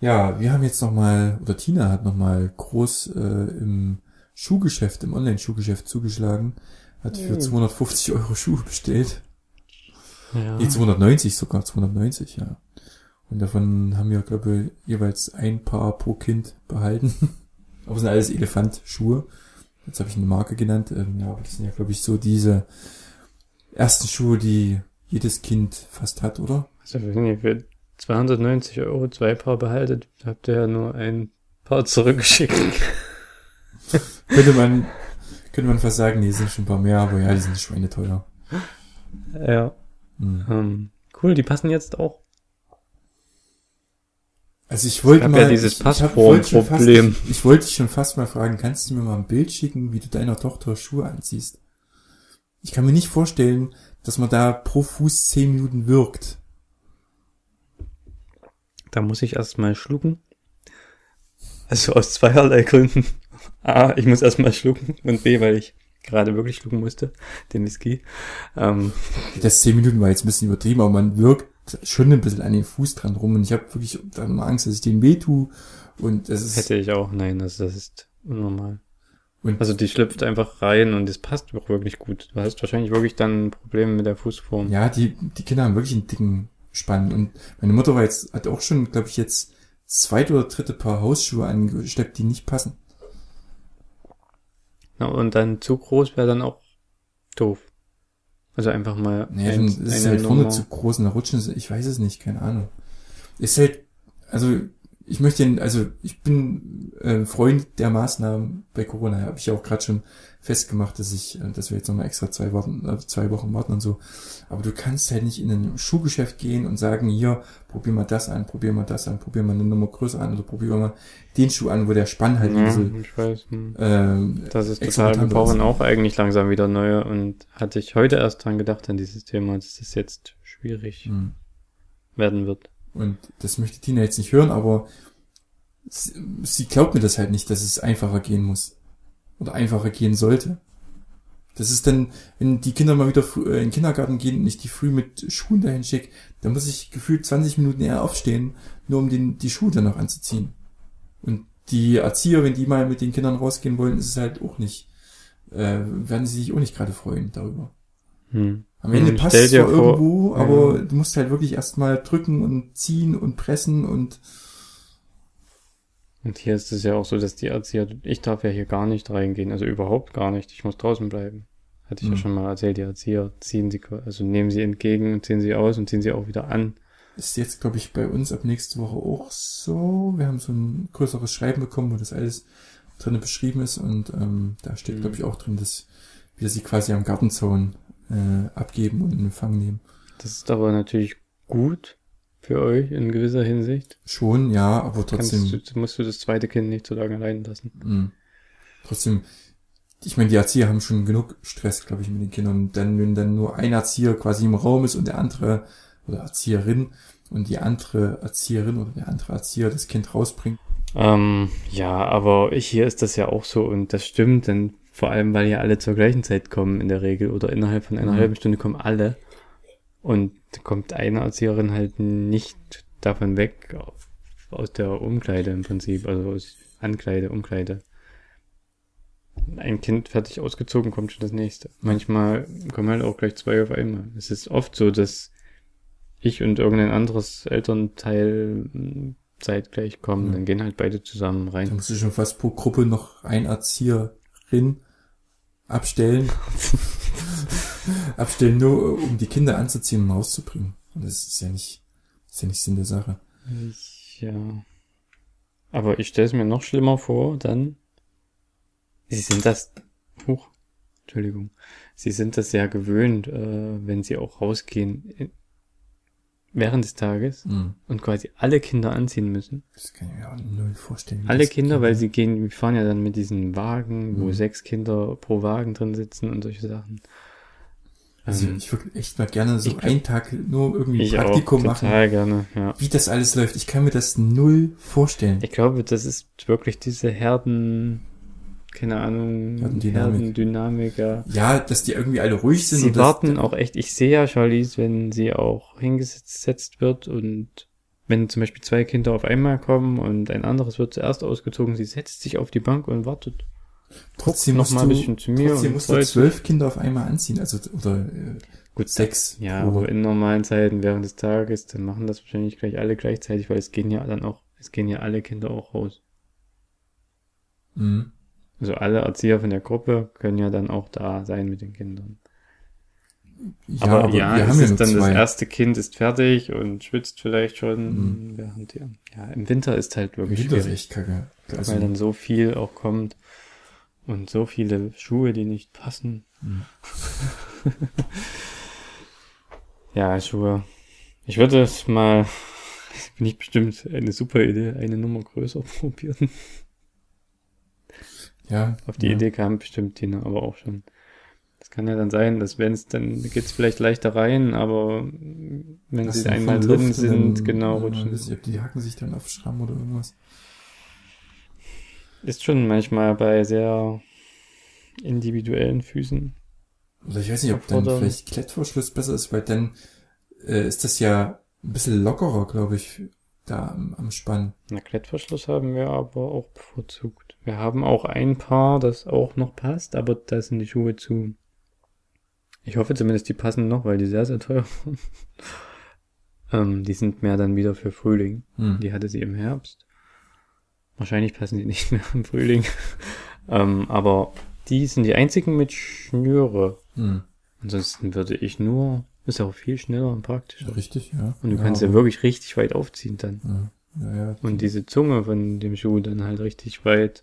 ja. Wir haben jetzt noch mal, oder Tina hat noch mal groß äh, im Schuhgeschäft, im Online-Schuhgeschäft zugeschlagen, hat für Oh. 250 Euro Schuhe bestellt. Ja. Nee, 290 sogar, 290, ja. Und davon haben wir, glaube ich, jeweils ein Paar pro Kind behalten. Aber es sind alles Elefantschuhe. Jetzt habe ich eine Marke genannt. Ähm, ja, aber das sind ja, glaube ich, so diese ersten Schuhe, die jedes Kind fast hat, oder? Also wenn ihr für 290 Euro zwei Paar behaltet, habt ihr ja nur ein Paar zurückgeschickt. Könnte man, könnte man fast sagen, die sind schon ein paar mehr, aber ja, die sind schweineteuer. ja. Hm. Ähm, cool, die passen jetzt auch. Also ich wollte mal, ja dieses Passformproblem. Ich, ich wollte dich schon fast mal fragen, kannst du mir mal ein Bild schicken, wie du deiner Tochter Schuhe anziehst? Ich kann mir nicht vorstellen, dass man da pro Fuß zehn Minuten wirkt. Da muss ich erstmal schlucken. Also aus zweierlei Gründen. A, ich muss erstmal schlucken und B, weil ich gerade wirklich schlucken musste, den Whisky. Ähm, Das zehn Minuten war jetzt ein bisschen übertrieben, aber man wirkt schon ein bisschen an den Fuß dran rum und ich habe wirklich dann mal Angst, dass ich den weh tue und das ist hätte ich auch. Nein, das, das ist unnormal. und Also die schlüpft einfach rein und es passt auch wirklich gut. Du hast wahrscheinlich wirklich dann ein Problem mit der Fußform. ja, die die Kinder haben wirklich einen dicken Spann und meine Mutter war jetzt hat auch schon, glaube ich, jetzt zweite oder dritte Paar Hausschuhe angesteppt, die nicht passen. Ja, und dann zu groß wäre dann auch doof. Also einfach mal. Naja, ein- ist halt vorne Nummer- zu groß und da rutschen sie, ich weiß es nicht, keine Ahnung. Ist halt, also ich möchte, den- also ich bin äh, Freund der Maßnahmen bei Corona, habe ich ja auch gerade schon festgemacht, dass ich, äh, dass wir jetzt nochmal extra zwei Wochen, äh, zwei Wochen warten und so. Aber du kannst halt nicht in ein Schuhgeschäft gehen und sagen, hier, probier mal das an, probier mal das an, probier mal eine Nummer größer an oder probier mal den Schuh an, wo der Spann halt ein Ja, bisschen, ich weiß. Hm. ähm, Das ist total, wir brauchen auch eigentlich langsam wieder neue und hatte ich heute erst dran gedacht an dieses Thema, dass es jetzt schwierig hm. werden wird. Und das möchte Tina jetzt nicht hören, aber sie, glaubt mir das halt nicht, dass es einfacher gehen muss. Oder einfacher gehen sollte. Das ist dann, wenn die Kinder mal wieder äh, in den Kindergarten gehen und ich die früh mit Schuhen dahin schicke, dann muss ich gefühlt 20 Minuten eher aufstehen, nur um den, die Schuhe dann noch anzuziehen. Und die Erzieher, wenn die mal mit den Kindern rausgehen wollen, ist es halt auch nicht, äh, werden sie sich auch nicht gerade freuen darüber. Hm. Am Ende Hm, passt es zwar vor- irgendwo, aber Ja. du musst halt wirklich erstmal drücken und ziehen und pressen und Und hier ist es ja auch so, dass die Erzieher, ich darf ja hier gar nicht reingehen, also überhaupt gar nicht. Ich muss draußen bleiben. Hatte ich ja Hm. schon mal erzählt, die Erzieher ziehen sie, also nehmen sie entgegen und ziehen sie aus und ziehen sie auch wieder an. ist jetzt, glaube ich, bei uns ab nächste Woche auch so. Wir haben so ein größeres Schreiben bekommen, wo das alles drinne beschrieben ist und ähm, da steht, Mhm. glaube ich, auch drin, dass wir sie quasi am Gartenzaun äh, abgeben und in Empfang nehmen. Das ist aber natürlich gut für euch in gewisser Hinsicht. Schon, ja, aber trotzdem. Kannst du, musst du das zweite Kind nicht so lange allein lassen. mh, trotzdem, ich meine, die Erzieher haben schon genug Stress, glaube ich, mit den Kindern. Und dann, wenn dann nur ein Erzieher quasi im Raum ist und der andere oder Erzieherin und die andere Erzieherin oder der andere Erzieher das Kind rausbringt. Ähm, ja, aber hier ist das ja auch so und das stimmt, denn vor allem, weil ja alle zur gleichen Zeit kommen in der Regel oder innerhalb von einer Mhm. halben Stunde kommen alle und kommt eine Erzieherin halt nicht davon weg aus der Umkleide im Prinzip, also aus Ankleide, Umkleide. Ein Kind fertig ausgezogen, kommt schon das nächste. Manchmal kommen halt auch gleich zwei auf einmal. Es ist oft so, dass ich und irgendein anderes Elternteil mh, zeitgleich kommen, Ja. dann gehen halt beide zusammen Da rein. musst du schon fast pro Gruppe noch ein Erzieherin abstellen. abstellen, nur um die Kinder anzuziehen und rauszubringen. Und das ist ja nicht, ist ja nicht Sinn der Sache. Ja. Aber ich stelle es mir noch schlimmer vor, dann. Sie sind das. Huch. Entschuldigung. Sie sind das ja gewöhnt, äh, wenn sie auch rausgehen in, während des Tages Hm. und quasi alle Kinder anziehen müssen. Das kann ich mir auch null vorstellen. Alle Kinder, weil sie gehen, wir fahren ja dann mit diesen Wagen, wo Mhm. sechs Kinder pro Wagen drin sitzen und solche Sachen. Also Ähm, ich würde echt mal gerne so ich einen Tag nur irgendwie ich Praktikum auch machen. total gerne, ja. Wie das alles läuft. Ich kann mir das null vorstellen. Ich glaube, das ist wirklich diese Herden, keine Ahnung, Herdendynamik. Herdendynamik, ja. Ja, dass die irgendwie alle ruhig sind. Sie warten auch echt, ich sehe ja Charlize, wenn sie auch hingesetzt wird und wenn zum Beispiel zwei Kinder auf einmal kommen und ein anderes wird zuerst ausgezogen, sie setzt sich auf die Bank und wartet. Trotzdem noch mal ein bisschen zu mir trotzdem musst du zwölf Kinder auf einmal anziehen. Also, oder äh, Gut, sechs. Ja, aber in normalen Zeiten während des Tages, dann machen das wahrscheinlich gleich alle gleichzeitig, weil es gehen ja dann auch, es gehen ja alle Kinder auch raus. Mhm. Also alle Erzieher von der Gruppe können ja dann auch da sein mit den Kindern. Ja, aber, ja, wir es haben ja ist dann das zwei. erste Kind ist fertig und schwitzt vielleicht schon, Mhm. während die, ja, im Winter ist halt wirklich Winter ist schwierig, echt kacke. Also, weil dann so viel auch kommt und so viele Schuhe, die nicht passen. Mhm. Ja, Schuhe. Ich würde es mal, bin ich bestimmt eine super Idee, eine Nummer größer probieren. Ja, Auf die ja. Idee kam bestimmt Tina aber auch schon. Das kann ja dann sein, dass wenn es dann geht's vielleicht leichter rein, aber wenn Lass sie einmal drin Luft sind, dann, genau, ja, rutschen. weiß ich, ob die hacken sich dann auf Schramm oder irgendwas. Ist schon manchmal bei sehr individuellen Füßen. Oder ich weiß nicht, ob dann vielleicht Klettverschluss besser ist, weil dann äh, ist das ja ein bisschen lockerer, glaube ich, da am, am Spann. Na, Klettverschluss haben wir aber auch bevorzugt. Wir haben auch ein Paar, das auch noch passt, aber da sind die Schuhe zu. Ich hoffe zumindest, die passen noch, weil die sehr, sehr teuer waren. ähm, die sind mehr dann wieder für Frühling. Hm. Die hatte sie im Herbst. Wahrscheinlich passen die nicht mehr im Frühling. ähm, aber die sind die einzigen mit Schnüre. Hm. Ansonsten würde ich nur, ist auch viel schneller und praktischer. Richtig, ja. Und du ja, kannst ja wirklich richtig weit aufziehen dann. Ja, ja, ja. Und diese Zunge von dem Schuh dann halt richtig weit,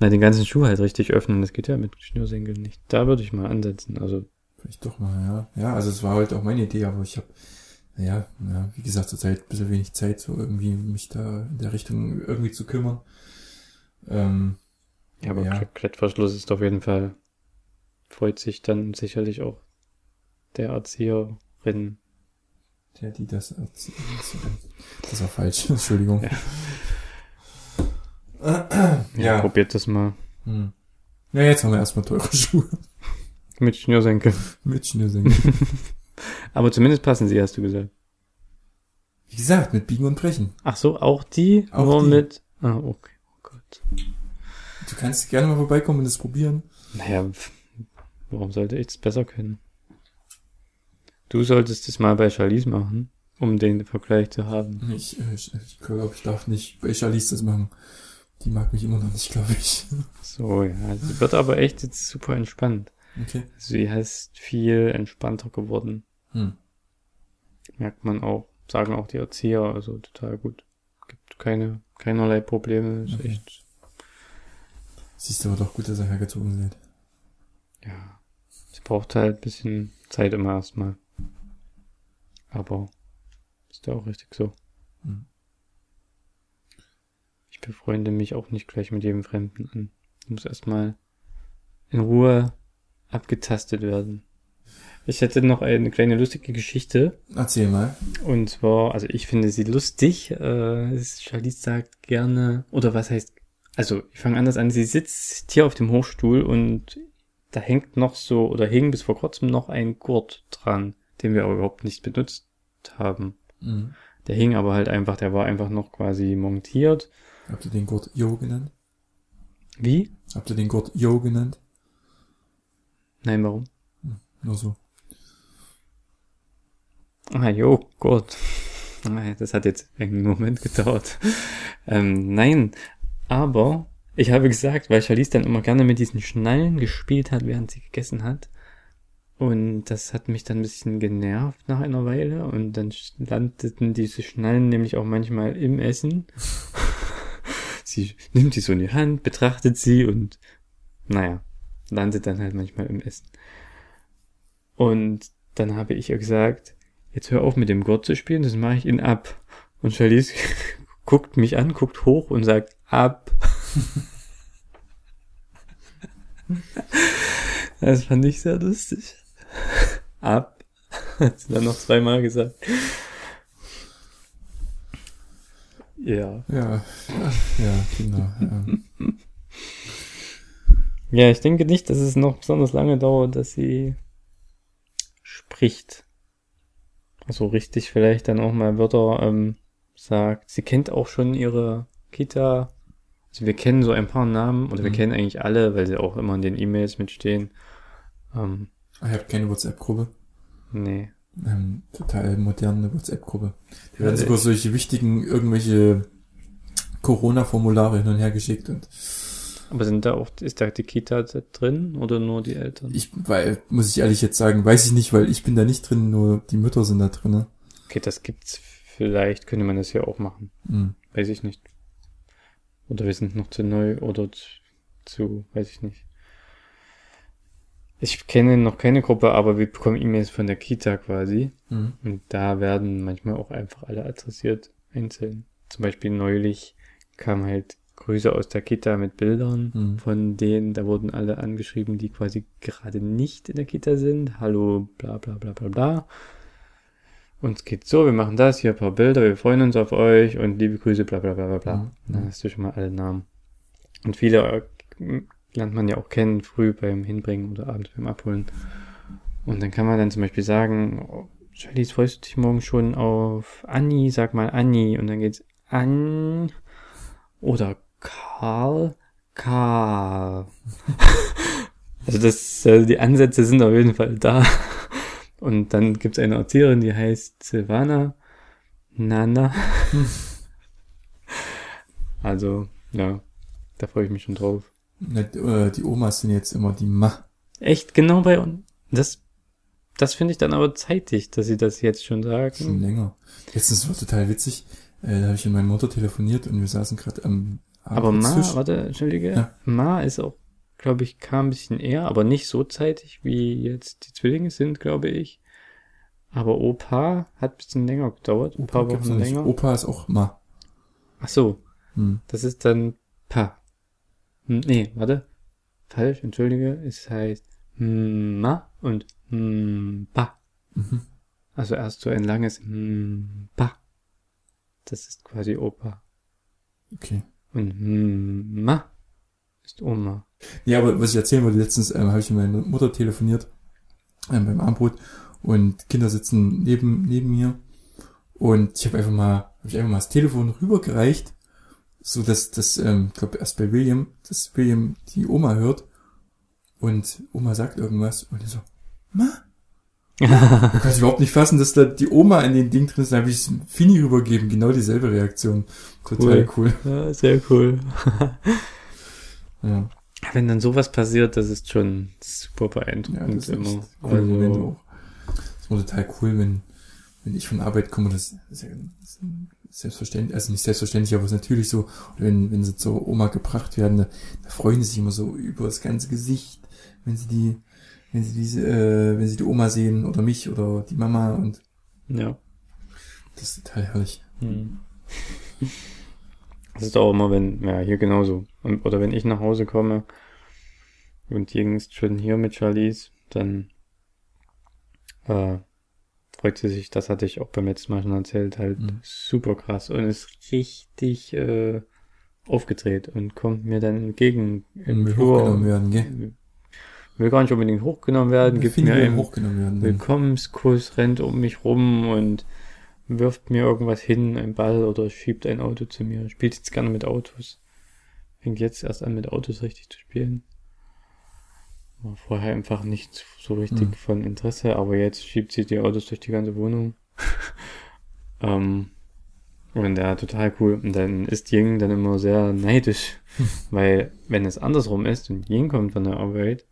na, den ganzen Schuh halt richtig öffnen. Das geht ja mit Schnürsenkeln nicht. Da würde ich mal ansetzen. Also, Vielleicht doch mal, ja. Ja, also es war halt auch meine Idee, aber ich habe, naja, ja, wie gesagt, zurzeit ein bisschen wenig Zeit, so irgendwie mich da in der Richtung irgendwie zu kümmern. Ähm, ja, aber Ja. Kle- Klettverschluss ist auf jeden Fall, freut sich dann sicherlich auch der Erzieherin. Der, die das erzählt. Das war falsch, Entschuldigung. Ja. Ja. Probiert das mal. Hm. Ja, jetzt haben wir erstmal teure Schuhe Mit Schnürsenkeln. mit Schnürsenkeln. Aber zumindest passen sie, hast du gesagt. Wie gesagt, mit Biegen und Brechen. Ach so, auch die? Auch nur die. mit, Ah, okay. Oh Gott. Du kannst gerne mal vorbeikommen und es probieren. Naja, warum sollte ich das besser können? Du solltest es mal bei Charlize machen, um den Vergleich zu haben. Ich, ich, ich glaube, ich darf nicht bei Charlize das machen. Die mag mich immer noch nicht, glaube ich. So, ja. Sie wird aber echt jetzt super entspannt. Okay. Sie ist viel entspannter geworden. Hm. Merkt man auch, sagen auch die Erzieher, also total gut. Gibt keine, keinerlei Probleme, ist Okay. echt, Siehst du aber doch gut, dass ihr hergezogen seid. ja. Sie braucht halt ein bisschen Zeit immer erstmal. Aber ist ja auch richtig so. Hm. Ich befreunde mich auch nicht gleich mit jedem Fremden an. Muss erstmal in Ruhe abgetastet werden. Ich hätte noch eine kleine lustige Geschichte. Erzähl mal. Und zwar, also ich finde sie lustig. Äh, Charlize sagt gerne, oder was heißt, also ich fange anders an, sie sitzt hier auf dem Hochstuhl und da hängt noch so, oder hing bis vor kurzem noch ein Gurt dran, den wir aber überhaupt nicht benutzt haben. Mhm. Der hing aber halt einfach, der war einfach noch quasi montiert. Habt ihr den Gurt Yo genannt? Wie? Habt ihr den Gurt Yo genannt? Nein, warum? Nur so. Ah, jo, Gott. Ah, Das hat jetzt einen Moment gedauert. Ähm, nein, aber ich habe gesagt, weil Charlize dann immer gerne mit diesen Schnallen gespielt hat, während sie gegessen hat. Und das hat mich dann ein bisschen genervt nach einer Weile. Und dann landeten diese Schnallen nämlich auch manchmal im Essen. sie nimmt die so in die Hand, betrachtet sie und, naja, landet dann halt manchmal im Essen. Und dann habe ich ihr gesagt, jetzt hör auf mit dem Gurt zu spielen, das mache ich ihn ab. Und Charlize guckt mich an, guckt hoch und sagt, ab. Das fand ich sehr lustig. Ab. Hat sie dann noch zweimal gesagt. Ja. Ja, ja, ja Kinder. Ja. Ja, ich denke nicht, dass es noch besonders lange dauert, dass sie spricht. Also richtig vielleicht dann auch mal Wörter ähm, sagt. Sie kennt auch schon ihre Kita. Also wir kennen so ein paar Namen oder wir Mhm. kennen eigentlich alle, weil sie auch immer in den E-Mails mitstehen. Ähm, Ah, Ihr habt keine WhatsApp-Gruppe. nee. Ähm, total moderne WhatsApp-Gruppe. Da werden Ja, sogar solche wichtigen, irgendwelche Corona-Formulare hin und her geschickt und Aber sind da auch, ist da die Kita drin oder nur die Eltern? ich, weil, muss ich ehrlich jetzt sagen, weiß ich nicht, weil ich bin da nicht drin, nur die Mütter sind da drin. Okay, das gibt's vielleicht, könnte man das hier auch machen. Hm. Weiß ich nicht. Oder wir sind noch zu neu oder zu weiß ich nicht. Ich kenne noch keine Gruppe, aber wir bekommen E-Mails von der Kita quasi. Hm. Und da werden manchmal auch einfach alle adressiert, einzeln. Zum Beispiel neulich kam halt Grüße aus der Kita mit Bildern Hm. von denen, da wurden alle angeschrieben, die quasi gerade nicht in der Kita sind. Hallo, bla bla bla bla bla. Uns geht's so, wir machen das, hier ein paar Bilder, wir freuen uns auf euch und liebe Grüße, bla bla bla bla bla. Mhm. Da hast du schon mal alle Namen. Und viele lernt man ja auch kennen, früh beim Hinbringen oder abends beim Abholen. Und dann kann man dann zum Beispiel sagen, oh, freust du dich morgen schon auf Anni? Sag mal Anni. Und dann geht's an oder Karl, Karl. also das, äh, die Ansätze sind auf jeden Fall da. Und dann gibt's eine Erzieherin, die heißt Silvana Nana. also, ja, da freue ich mich schon drauf. Äh, Die Omas sind jetzt immer die Ma. Echt, genau bei uns. Das, das finde ich dann aber zeitig, dass sie das jetzt schon Schon sagen. länger. Letztens war total witzig. Äh, da habe ich mit meiner Mutter telefoniert und wir saßen gerade am Aber Ma, Abendbrotstisch. warte, entschuldige. Ja. Ma ist auch, glaube ich, kam ein bisschen eher, aber nicht so zeitig, wie jetzt die Zwillinge sind, glaube ich. Aber Opa hat ein bisschen länger gedauert, ein paar gibt's Wochen länger. Opa ist auch Ma. Ach so, Hm. das ist dann Pa. Hm, Nee, warte. Falsch, entschuldige. Es heißt Ma und Pa. Mhm. Also erst so ein langes Pa. Das ist quasi Opa. Okay. Und Ma ist Oma. Ja, aber was ich erzählen wollte, letztens ähm, habe ich mit meiner Mutter telefoniert ähm, beim Abendbrot und Kinder sitzen neben neben mir und ich habe einfach mal habe ich einfach mal das Telefon rübergereicht so, dass das, ähm, ich glaube erst bei William, dass William die Oma hört und Oma sagt irgendwas und er so, Ma? da kann ich überhaupt nicht fassen, dass da die Oma in den Ding drin ist. Da habe ich Fini rübergeben, genau dieselbe Reaktion. Total cool. Ja, sehr cool. Ja, Wenn dann sowas passiert, das ist schon super ja beeindruckend das ist immer. Momente Also, auch. Das war total cool, wenn, wenn ich von Arbeit komme, das ist ja das ist selbstverständlich, also nicht selbstverständlich, aber es ist natürlich so, wenn, wenn sie zur Oma gebracht werden, da, da freuen sie sich immer so über das ganze Gesicht, wenn sie die, wenn sie diese, äh, wenn sie die Oma sehen oder mich oder die Mama und ja. das ist total herrlich. Hm. Das ist auch immer, wenn, ja, hier genauso. Und, oder wenn ich nach Hause komme und ist schon hier mit Charlize, dann äh, freut sie sich, das hatte ich auch beim letzten Mal schon erzählt, halt Mhm. super krass und ist richtig äh, aufgedreht und kommt mir dann entgegen im Will Flur. hochgenommen werden, gell? Will gar nicht unbedingt hochgenommen werden, gibt mir einen hochgenommen werden. Willkommenskuss, rennt um mich rum und wirft mir irgendwas hin, ein Ball oder schiebt ein Auto zu mir. Spielt jetzt gerne mit Autos. Fängt jetzt erst an, mit Autos richtig zu spielen. War vorher einfach nicht so richtig Hm. von Interesse, aber jetzt schiebt sie die Autos durch die ganze Wohnung. ähm, und ja, total cool. Und dann ist Ying dann immer sehr neidisch, weil wenn es andersrum ist und Ying kommt von der Arbeit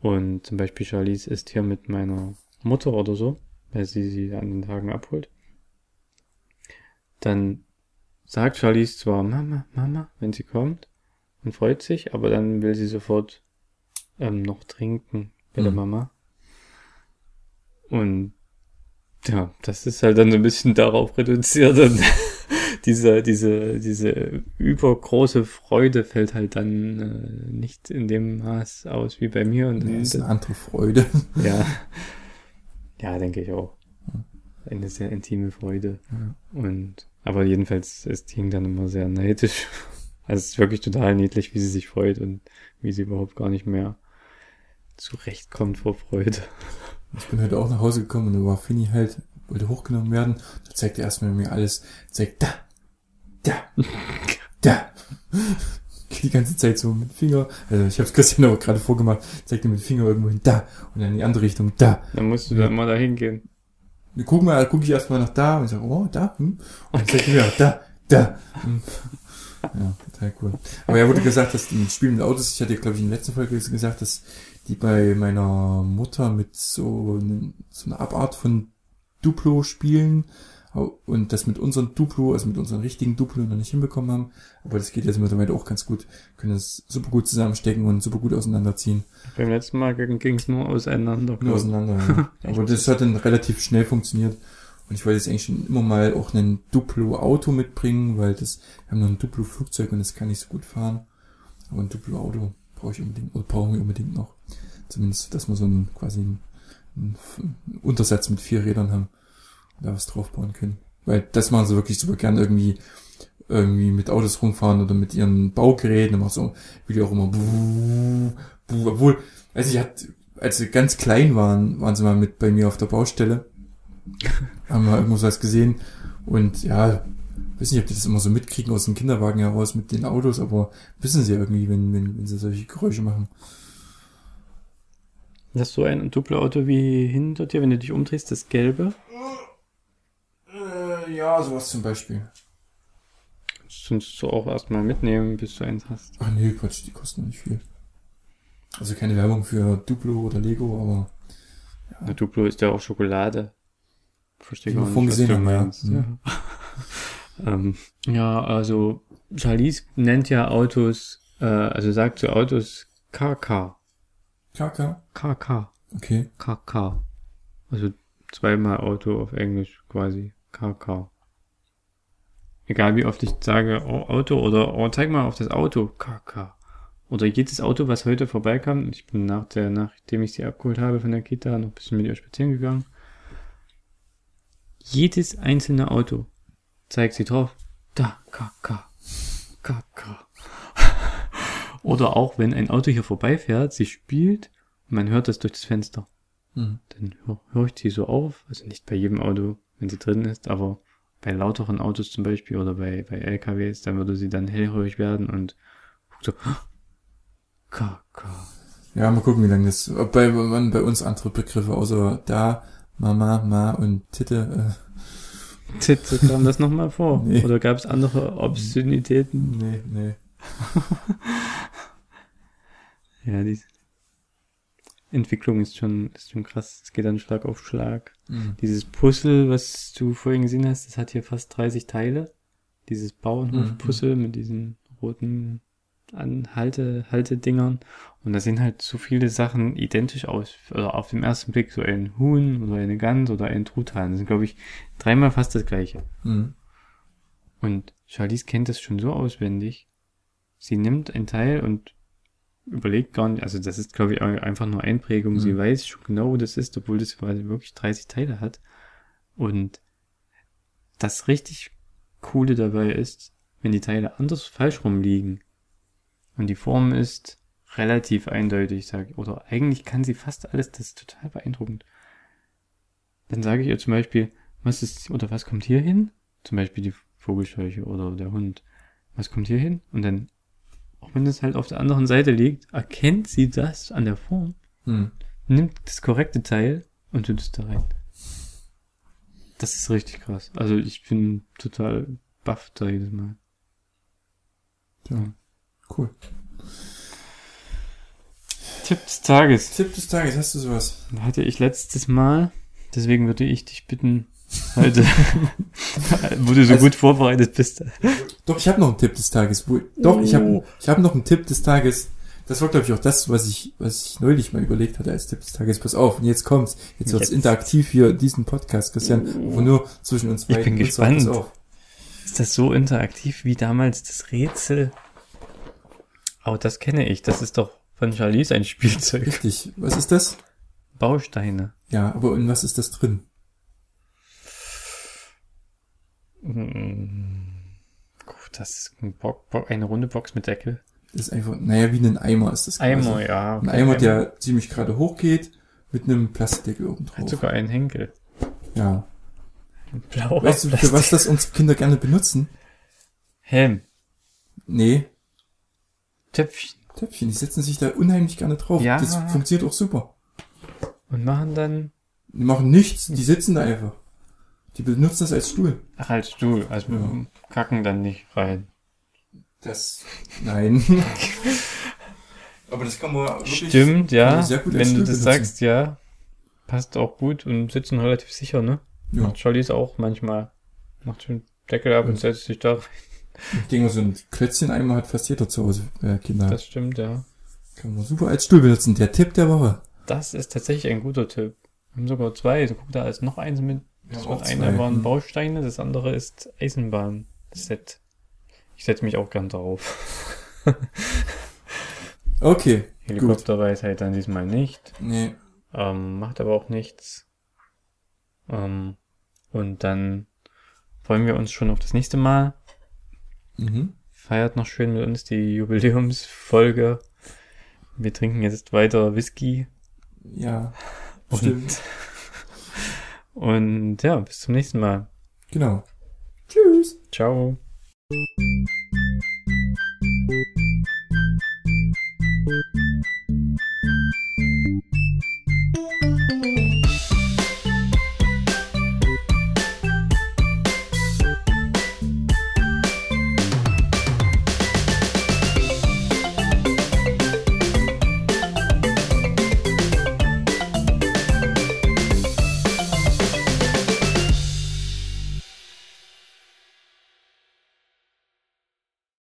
und zum Beispiel Charlize ist hier mit meiner Mutter oder so, weil sie sie an den Tagen abholt, dann sagt Charlize zwar Mama, Mama, wenn sie kommt und freut sich, aber dann will sie sofort ähm, noch trinken bei der Mhm. Mama. Und ja, das ist halt dann so ein bisschen darauf reduziert und diese, diese, diese übergroße Freude fällt halt dann äh, nicht in dem Maß aus wie bei mir und Nee, dann, ist eine andere Freude. ja. Ja, denke ich auch. Eine sehr intime Freude. Ja. Und, aber jedenfalls ist Ting dann immer sehr neidisch. Also es ist wirklich total niedlich, wie sie sich freut und wie sie überhaupt gar nicht mehr zurechtkommt vor Freude. Ich bin heute auch nach Hause gekommen und da war Fini halt, wollte hochgenommen werden. Da zeigt er erstmal mir alles, zeigt da, da, da. Die ganze Zeit so mit Finger, also ich habe es Christian auch gerade vorgemacht, zeigt er mit Finger irgendwo hin, da, und dann in die andere Richtung, da. Dann musst du Ja. da immer dahin gehen. Wir gucken mal, gucke ich erstmal nach da und ich sage, oh, da, hm. Und dann zeigt er mir, da, da. Hm. Ja, total cool. Aber er wurde gesagt, dass die Spiel mit Autos, ich hatte, glaube ich, in der letzten Folge gesagt, dass die bei meiner Mutter mit so, ne- so einer Abart von Duplo spielen und das mit unseren Duplo, also mit unseren richtigen Duplo noch nicht hinbekommen haben. Aber das geht jetzt mittlerweile auch ganz gut. Können das super gut zusammenstecken und super gut auseinanderziehen. Beim letzten Mal ging es nur auseinander. Nur auseinander, ja. Aber das hat dann relativ schnell funktioniert. Und ich wollte jetzt eigentlich schon immer mal auch einen Duplo-Auto mitbringen, weil das, wir haben noch ein Duplo-Flugzeug und das kann nicht so gut fahren. Aber ein Duplo-Auto brauche ich unbedingt, oder brauchen wir unbedingt noch. Zumindest, dass wir so einen, quasi einen, einen Untersatz mit vier Rädern haben und da was draufbauen können. Weil das machen sie wirklich super gern irgendwie, irgendwie mit Autos rumfahren oder mit ihren Baugeräten, immer so, wie die auch immer, buh, buh, obwohl, weiß ich, hat, als sie ganz klein waren, waren sie mal mit bei mir auf der Baustelle. haben wir irgendwo was gesehen. Und ja, weiß nicht, ob die das immer so mitkriegen aus dem Kinderwagen heraus mit den Autos, aber wissen sie irgendwie, wenn, wenn, wenn sie solche Geräusche machen. Hast du ein Duplo-Auto wie hinter dir, wenn du dich umdrehst, das gelbe? Äh, ja, sowas zum Beispiel. Sonst du auch erstmal mitnehmen, bis du eins hast. Ach nee, Quatsch, die kosten nicht viel. Also keine Werbung für Duplo oder Lego, aber Na, Duplo ist ja auch Schokolade. Verstehe nicht, vorhin was gesehen du haben, ja. meinst. Mhm. Ja. ähm, ja, also Charlize nennt ja Autos, äh, also sagt zu Autos KK. KK, KK. okay. KK. Also zweimal Auto auf Englisch quasi. KK. Egal wie oft ich sage oh, Auto oder oh, zeig mal auf das Auto. KK. Oder jedes Auto, was heute vorbeikam. Ich bin nach der, nachdem ich sie abgeholt habe von der Kita, noch ein bisschen mit ihr spazieren gegangen. Jedes einzelne Auto zeigt sie drauf. Da, KK. KK. Oder auch, wenn ein Auto hier vorbeifährt, sie spielt und man hört das durch das Fenster Hm. dann hör, hör ich die so auf. Also nicht bei jedem Auto, wenn sie drin ist, aber bei lauteren Autos zum Beispiel oder bei, bei LKWs, dann würde sie dann hellhörig werden und guckt so, Kaka. Ja, mal gucken, wie lange das, ob bei, man bei uns andere Begriffe, außer da, Mama, Ma und Titte, Titze kam das nochmal vor? Nee. Oder gab es andere Obszönitäten? äh, nee, nee. Ja, die Entwicklung ist schon, ist schon krass. Es geht dann Schlag auf Schlag. Mhm. Dieses Puzzle, was du vorhin gesehen hast, das hat hier fast 30 Teile. Dieses Bauernhof-Puzzle mit diesen roten Anhalte, Haltedingern. Und da sehen halt so viele Sachen identisch aus. Oder auf den ersten Blick so ein Huhn oder eine Gans oder ein Truthahn. Das sind, glaube ich, dreimal fast das gleiche. Mhm. Und Charlize kennt das schon so auswendig. Sie nimmt ein Teil und überlegt gar nicht, also das ist, glaube ich, einfach nur Einprägung. Sie Mhm. weiß schon genau, wo das ist, obwohl das quasi wirklich 30 Teile hat. Und das richtig Coole dabei ist, wenn die Teile anders falsch rumliegen und die Form ist relativ eindeutig, sag ich, oder eigentlich kann sie fast alles, das ist total beeindruckend. Dann sage ich ihr zum Beispiel, was ist, oder was kommt hier hin? Zum Beispiel die Vogelscheuche oder der Hund. Was kommt hier hin? Und dann, auch wenn es halt auf der anderen Seite liegt, erkennt sie das an der Form, Mhm. nimmt das korrekte Teil und tut es da rein. Das ist richtig krass. Also ich bin total baff da jedes Mal. Ja. Cool. Tipp des Tages. Tipp des Tages, hast du sowas? Hatte ich letztes Mal, deswegen würde ich dich bitten, heute, wo du so Also- gut vorbereitet bist. Doch, ich habe noch einen Tipp des Tages. Doch, ich habe Oh. ich hab noch einen Tipp des Tages. Das war, glaube ich, auch das, was ich, was ich neulich mal überlegt hatte als Tipp des Tages. Pass auf, und jetzt kommt's. Jetzt wird's Jetzt. interaktiv hier, diesen Podcast, Christian, wo nur zwischen uns Ich bin beiden. Und so, gespannt. pass auf. Ist das so interaktiv wie damals das Rätsel? Oh, das kenne ich. Das ist doch von Charlize ein Spielzeug. Richtig. Was ist das? Bausteine. Ja, aber in was ist das drin? Mm. Das ist ein eine runde Box mit Deckel. Das ist einfach, naja, wie ein Eimer ist das. quasi. Eimer, ja. Ein Eimer, der ziemlich gerade hoch geht, mit einem Plastikdeckel oben hat drauf. sogar einen Henkel. Ja. Blauer Weißt du, für was das unsere Kinder gerne benutzen? Helm. Nee, Töpfchen. Töpfchen, die setzen sich da unheimlich gerne drauf. Ja. Das funktioniert auch super. Und machen dann, Die machen nichts, die sitzen da einfach. Die benutzen das als Stuhl. ach, als Stuhl. Also Ja. kacken dann nicht rein. Das, nein. Aber das kann man wirklich... Stimmt, ja. sehr gut als Wenn du Stuhl das benutzen. sagst, ja. Passt auch gut und sitzen relativ sicher, ne? Ja. Macht Charlize auch manchmal. Macht schon Deckel ab und setzt sich da rein. Ich denke mal, so ein Klötzchen-Eimer hat fast jeder zu Hause, äh, Kinder. Das stimmt, ja. kann man super als Stuhl benutzen. Der Tipp der Woche. Das ist tatsächlich ein guter Tipp. Wir haben sogar zwei. Also guck, da ist noch eins mit. Das Ja, eine zwei. waren. Bausteine, das andere ist Eisenbahnset. Ich setze mich auch gern drauf. Okay, gut. Helikopterweisheit dann diesmal nicht. Nee. Ähm, macht aber auch nichts. Ähm, und dann freuen wir uns schon auf das nächste Mal. Mhm. Feiert noch schön mit uns die Jubiläumsfolge. Wir trinken jetzt weiter Whisky. Ja, Und- stimmt. Und ja, bis zum nächsten Mal. Genau. Tschüss. Ciao. Thank you.